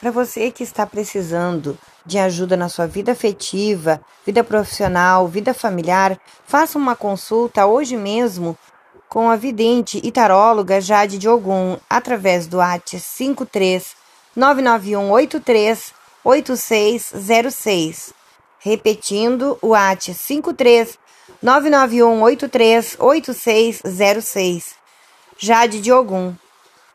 Para você que está precisando de ajuda na sua vida afetiva, vida profissional, vida familiar, faça uma consulta hoje mesmo com a vidente e taróloga Jade Diogun através do AT 53 99183 8606. Repetindo o AT 53 99183 8606. Jade Diogun